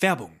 Werbung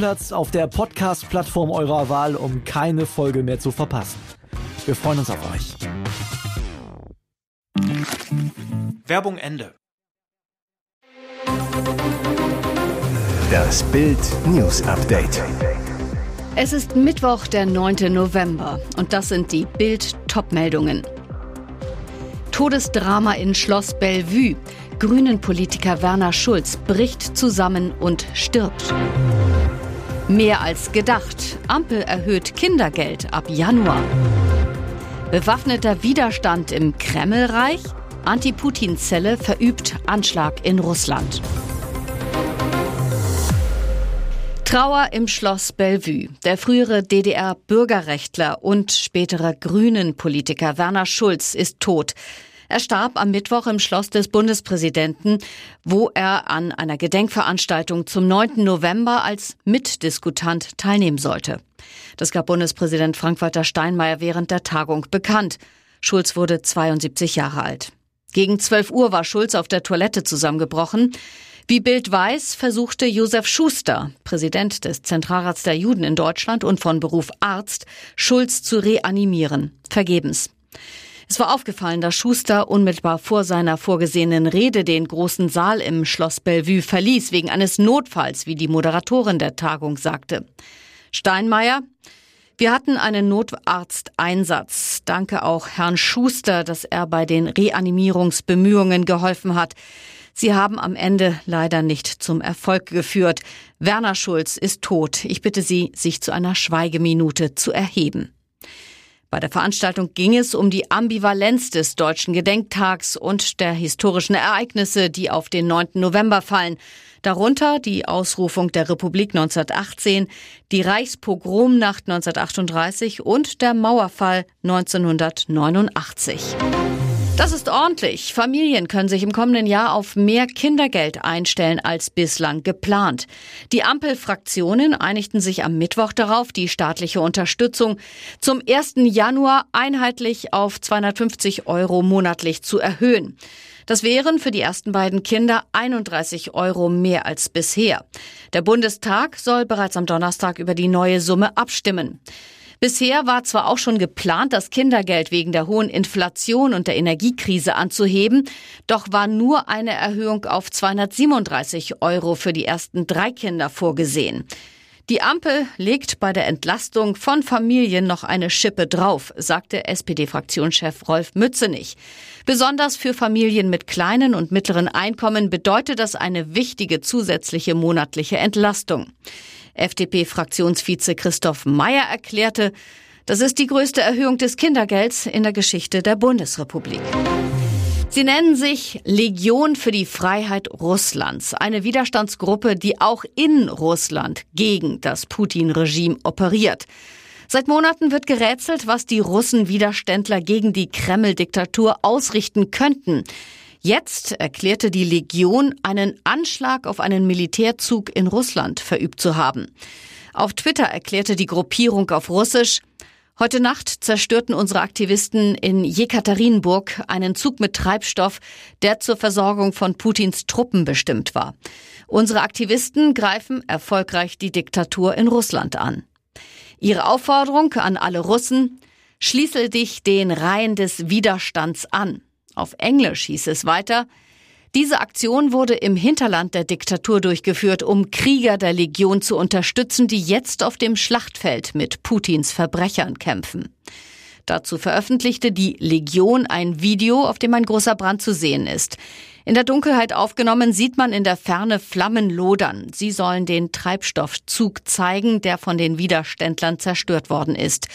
Stammplatz auf der Podcast-Plattform eurer Wahl, um keine Folge mehr zu verpassen. Wir freuen uns auf euch. Werbung Ende. Das Bild News Update. Es ist Mittwoch, der 9. November und das sind die Bild Topmeldungen. Todesdrama in Schloss Bellevue. Grünen-Politiker Werner Schulz bricht zusammen und stirbt. Mehr als gedacht. Ampel erhöht Kindergeld ab Januar. Bewaffneter Widerstand im Kremlreich. Anti-Putin-Zelle verübt Anschlag in Russland. Trauer im Schloss Bellevue. Der frühere DDR-Bürgerrechtler und spätere Grünen-Politiker Werner Schulz ist tot. Er starb am Mittwoch im Schloss des Bundespräsidenten, wo er an einer Gedenkveranstaltung zum 9. November als Mitdiskutant teilnehmen sollte. Das gab Bundespräsident Frank-Walter Steinmeier während der Tagung bekannt. Schulz wurde 72 Jahre alt. Gegen 12 Uhr war Schulz auf der Toilette zusammengebrochen. Wie Bild weiß, versuchte Josef Schuster, Präsident des Zentralrats der Juden in Deutschland und von Beruf Arzt, Schulz zu reanimieren. Vergebens. Es war aufgefallen, dass Schuster unmittelbar vor seiner vorgesehenen Rede den großen Saal im Schloss Bellevue verließ, wegen eines Notfalls, wie die Moderatorin der Tagung sagte. Steinmeier, wir hatten einen Notarzteinsatz. Danke auch Herrn Schuster, dass er bei den Reanimierungsbemühungen geholfen hat. Sie haben am Ende leider nicht zum Erfolg geführt. Werner Schulz ist tot. Ich bitte Sie, sich zu einer Schweigeminute zu erheben. Bei der Veranstaltung ging es um die Ambivalenz des deutschen Gedenktags und der historischen Ereignisse, die auf den 9. November fallen. Darunter die Ausrufung der Republik 1918, die Reichspogromnacht 1938 und der Mauerfall 1989. Das ist ordentlich. Familien können sich im kommenden Jahr auf mehr Kindergeld einstellen als bislang geplant. Die Ampelfraktionen einigten sich am Mittwoch darauf, die staatliche Unterstützung zum 1. Januar einheitlich auf 250 Euro monatlich zu erhöhen. Das wären für die ersten beiden Kinder 31 Euro mehr als bisher. Der Bundestag soll bereits am Donnerstag über die neue Summe abstimmen. Bisher war zwar auch schon geplant, das Kindergeld wegen der hohen Inflation und der Energiekrise anzuheben, doch war nur eine Erhöhung auf 237 Euro für die ersten drei Kinder vorgesehen. Die Ampel legt bei der Entlastung von Familien noch eine Schippe drauf, sagte SPD-Fraktionschef Rolf Mützenich. Besonders für Familien mit kleinen und mittleren Einkommen bedeutet das eine wichtige zusätzliche monatliche Entlastung. FDP-Fraktionsvize Christoph Meyer erklärte, das ist die größte Erhöhung des Kindergelds in der Geschichte der Bundesrepublik. Sie nennen sich Legion für die Freiheit Russlands, eine Widerstandsgruppe, die auch in Russland gegen das Putin-Regime operiert. Seit Monaten wird gerätselt, was die Russen-Widerständler gegen die Kreml-Diktatur ausrichten könnten. Jetzt erklärte die Legion, einen Anschlag auf einen Militärzug in Russland verübt zu haben. Auf Twitter erklärte die Gruppierung auf Russisch, Heute Nacht zerstörten unsere Aktivisten in Jekaterinburg einen Zug mit Treibstoff, der zur Versorgung von Putins Truppen bestimmt war. Unsere Aktivisten greifen erfolgreich die Diktatur in Russland an. Ihre Aufforderung an alle Russen, schließe dich den Reihen des Widerstands an. Auf Englisch hieß es weiter, diese Aktion wurde im Hinterland der Diktatur durchgeführt, um Krieger der Legion zu unterstützen, die jetzt auf dem Schlachtfeld mit Putins Verbrechern kämpfen. Dazu veröffentlichte die Legion ein Video, auf dem ein großer Brand zu sehen ist. In der Dunkelheit aufgenommen sieht man in der Ferne Flammen lodern. Sie sollen den Treibstoffzug zeigen, der von den Widerständlern zerstört worden ist.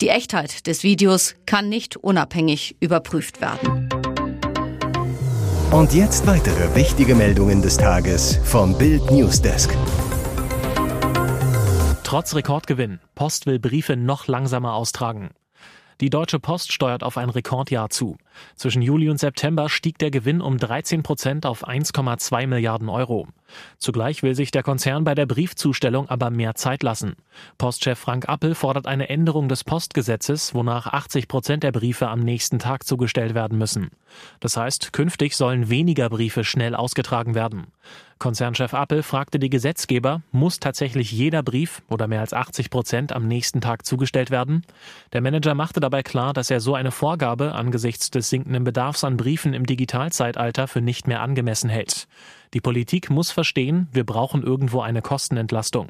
Die Echtheit des Videos kann nicht unabhängig überprüft werden. Und jetzt weitere wichtige Meldungen des Tages vom Bild Newsdesk. Trotz Rekordgewinn. Post will Briefe noch langsamer austragen. Die Deutsche Post steuert auf ein Rekordjahr zu. Zwischen Juli und September stieg der Gewinn um 13 Prozent auf 1,2 Milliarden Euro. Zugleich will sich der Konzern bei der Briefzustellung aber mehr Zeit lassen. Postchef Frank Appel fordert eine Änderung des Postgesetzes, wonach 80 Prozent der Briefe am nächsten Tag zugestellt werden müssen. Das heißt, künftig sollen weniger Briefe schnell ausgetragen werden. Konzernchef Appel fragte die Gesetzgeber, muss tatsächlich jeder Brief oder mehr als 80 Prozent am nächsten Tag zugestellt werden? Der Manager machte dabei klar, dass er so eine Vorgabe angesichts des sinkenden Bedarfs an Briefen im Digitalzeitalter für nicht mehr angemessen hält. Die Politik muss verstehen, wir brauchen irgendwo eine Kostenentlastung.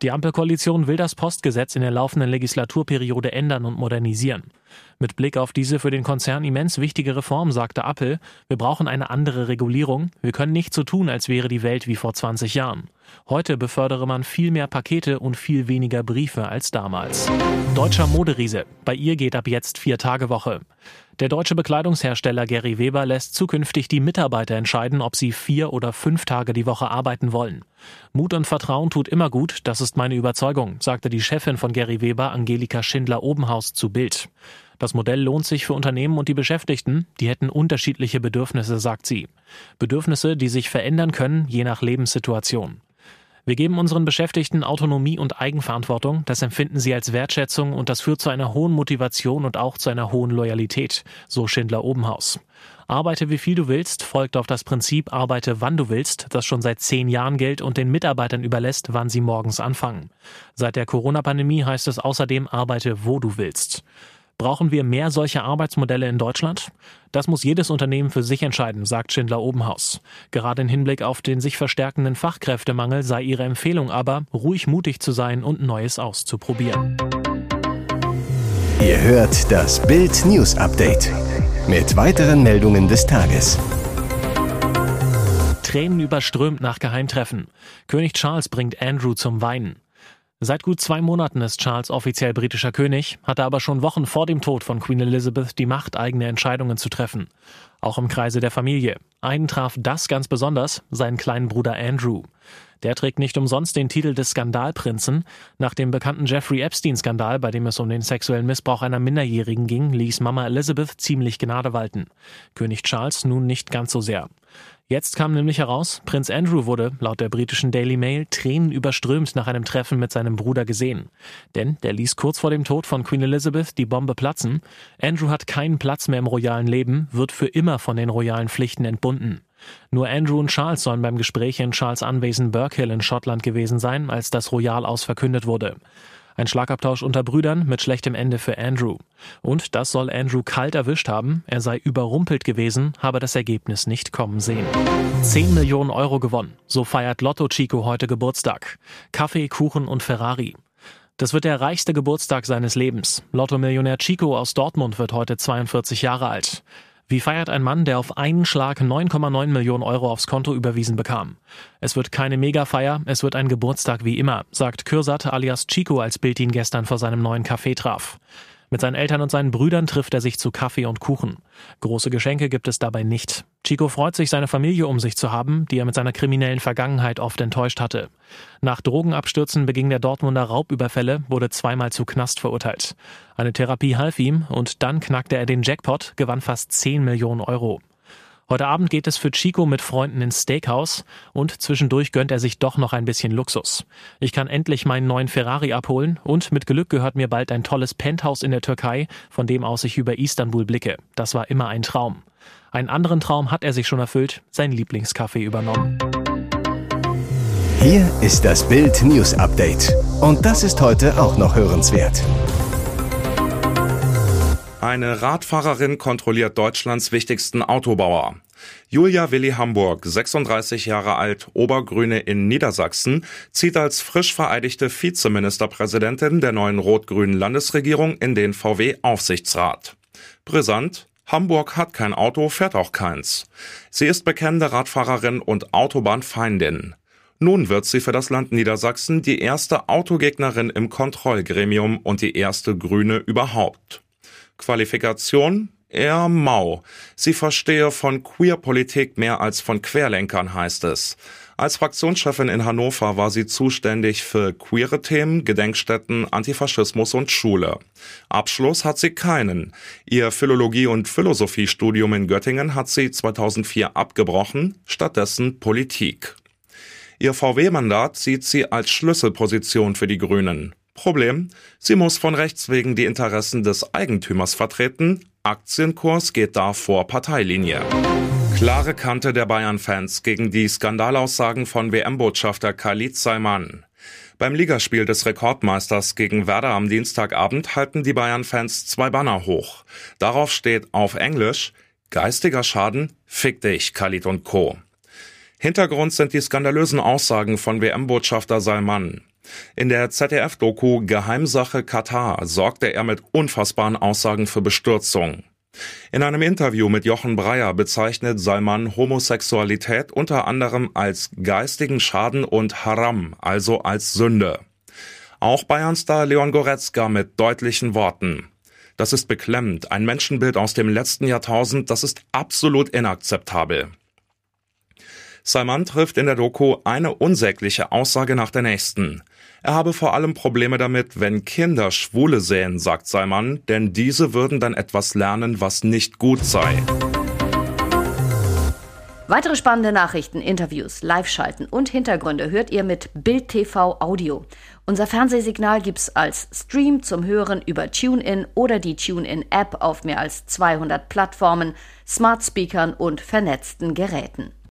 Die Ampelkoalition will das Postgesetz in der laufenden Legislaturperiode ändern und modernisieren. Mit Blick auf diese für den Konzern immens wichtige Reform sagte Apple, wir brauchen eine andere Regulierung, wir können nicht so tun, als wäre die Welt wie vor 20 Jahren. Heute befördere man viel mehr Pakete und viel weniger Briefe als damals. Deutscher Moderiese. Bei ihr geht ab jetzt vier Tage Woche. Der deutsche Bekleidungshersteller Gary Weber lässt zukünftig die Mitarbeiter entscheiden, ob sie vier oder fünf Tage die Woche arbeiten wollen. Mut und Vertrauen tut immer gut, das ist meine Überzeugung, sagte die Chefin von Gary Weber, Angelika Schindler-Obenhaus, zu Bild. Das Modell lohnt sich für Unternehmen und die Beschäftigten, die hätten unterschiedliche Bedürfnisse, sagt sie. Bedürfnisse, die sich verändern können, je nach Lebenssituation. Wir geben unseren Beschäftigten Autonomie und Eigenverantwortung, das empfinden sie als Wertschätzung und das führt zu einer hohen Motivation und auch zu einer hohen Loyalität, so Schindler Obenhaus. Arbeite wie viel du willst folgt auf das Prinzip Arbeite wann du willst, das schon seit zehn Jahren gilt und den Mitarbeitern überlässt, wann sie morgens anfangen. Seit der Corona-Pandemie heißt es außerdem Arbeite wo du willst. Brauchen wir mehr solcher Arbeitsmodelle in Deutschland? Das muss jedes Unternehmen für sich entscheiden, sagt Schindler Obenhaus. Gerade im Hinblick auf den sich verstärkenden Fachkräftemangel sei ihre Empfehlung aber, ruhig mutig zu sein und Neues auszuprobieren. Ihr hört das Bild News Update mit weiteren Meldungen des Tages. Tränen überströmt nach Geheimtreffen. König Charles bringt Andrew zum Weinen. Seit gut zwei Monaten ist Charles offiziell britischer König, hatte aber schon Wochen vor dem Tod von Queen Elizabeth die Macht, eigene Entscheidungen zu treffen. Auch im Kreise der Familie. Einen traf das ganz besonders, seinen kleinen Bruder Andrew. Der trägt nicht umsonst den Titel des Skandalprinzen. Nach dem bekannten Jeffrey Epstein-Skandal, bei dem es um den sexuellen Missbrauch einer Minderjährigen ging, ließ Mama Elizabeth ziemlich Gnade walten. König Charles nun nicht ganz so sehr. Jetzt kam nämlich heraus, Prinz Andrew wurde, laut der britischen Daily Mail, Tränen überströmt nach einem Treffen mit seinem Bruder gesehen. Denn der ließ kurz vor dem Tod von Queen Elizabeth die Bombe platzen. Andrew hat keinen Platz mehr im royalen Leben, wird für immer von den royalen Pflichten entbunden. Nur Andrew und Charles sollen beim Gespräch in Charles Anwesen Burkhill in Schottland gewesen sein, als das Royal aus verkündet wurde. Ein Schlagabtausch unter Brüdern mit schlechtem Ende für Andrew. Und das soll Andrew kalt erwischt haben. Er sei überrumpelt gewesen, habe das Ergebnis nicht kommen sehen. 10 Millionen Euro gewonnen. So feiert Lotto Chico heute Geburtstag. Kaffee, Kuchen und Ferrari. Das wird der reichste Geburtstag seines Lebens. Lotto-Millionär Chico aus Dortmund wird heute 42 Jahre alt. Wie feiert ein Mann, der auf einen Schlag 9,9 Millionen Euro aufs Konto überwiesen bekam? Es wird keine Megafeier, es wird ein Geburtstag wie immer, sagt Kürsat alias Chico, als Bild ihn gestern vor seinem neuen Café traf. Mit seinen Eltern und seinen Brüdern trifft er sich zu Kaffee und Kuchen. Große Geschenke gibt es dabei nicht. Chico freut sich, seine Familie um sich zu haben, die er mit seiner kriminellen Vergangenheit oft enttäuscht hatte. Nach Drogenabstürzen beging der Dortmunder Raubüberfälle, wurde zweimal zu Knast verurteilt. Eine Therapie half ihm und dann knackte er den Jackpot, gewann fast 10 Millionen Euro. Heute Abend geht es für Chico mit Freunden ins Steakhouse und zwischendurch gönnt er sich doch noch ein bisschen Luxus. Ich kann endlich meinen neuen Ferrari abholen und mit Glück gehört mir bald ein tolles Penthouse in der Türkei, von dem aus ich über Istanbul blicke. Das war immer ein Traum. Einen anderen Traum hat er sich schon erfüllt, sein Lieblingscafé übernommen. Hier ist das Bild News Update. Und das ist heute auch noch hörenswert. Eine Radfahrerin kontrolliert Deutschlands wichtigsten Autobauer. Julia Willi Hamburg, 36 Jahre alt, Obergrüne in Niedersachsen, zieht als frisch vereidigte Vizeministerpräsidentin der neuen rot-grünen Landesregierung in den VW-Aufsichtsrat. Brisant, Hamburg hat kein Auto, fährt auch keins. Sie ist bekennende Radfahrerin und Autobahnfeindin. Nun wird sie für das Land Niedersachsen die erste Autogegnerin im Kontrollgremium und die erste Grüne überhaupt. Qualifikation eher mau. Sie verstehe von Queerpolitik mehr als von Querlenkern, heißt es. Als Fraktionschefin in Hannover war sie zuständig für queere Themen, Gedenkstätten, Antifaschismus und Schule. Abschluss hat sie keinen. Ihr Philologie- und Philosophiestudium in Göttingen hat sie 2004 abgebrochen, stattdessen Politik. Ihr VW-Mandat sieht sie als Schlüsselposition für die Grünen. Problem, sie muss von Rechts wegen die Interessen des Eigentümers vertreten. Aktienkurs geht da vor Parteilinie. Klare Kante der Bayern-Fans gegen die Skandalaussagen von WM-Botschafter Khalid Salman. Beim Ligaspiel des Rekordmeisters gegen Werder am Dienstagabend halten die Bayern-Fans zwei Banner hoch. Darauf steht auf Englisch Geistiger Schaden, fick dich, Khalid und Co. Hintergrund sind die skandalösen Aussagen von WM-Botschafter Salman. In der ZDF-Doku Geheimsache Katar sorgte er mit unfassbaren Aussagen für Bestürzung. In einem Interview mit Jochen Breyer bezeichnet Salman Homosexualität unter anderem als geistigen Schaden und Haram, also als Sünde. Auch Bayernstar Leon Goretzka mit deutlichen Worten. Das ist beklemmend, ein Menschenbild aus dem letzten Jahrtausend, das ist absolut inakzeptabel. Salman trifft in der Doku eine unsägliche Aussage nach der nächsten. Er habe vor allem Probleme damit, wenn Kinder Schwule sehen, sagt Salman, denn diese würden dann etwas lernen, was nicht gut sei. Weitere spannende Nachrichten, Interviews, Live-Schalten und Hintergründe hört ihr mit Bild TV Audio. Unser Fernsehsignal gibt's als Stream zum Hören über TuneIn oder die TuneIn-App auf mehr als 200 Plattformen, Smart Speakern und vernetzten Geräten.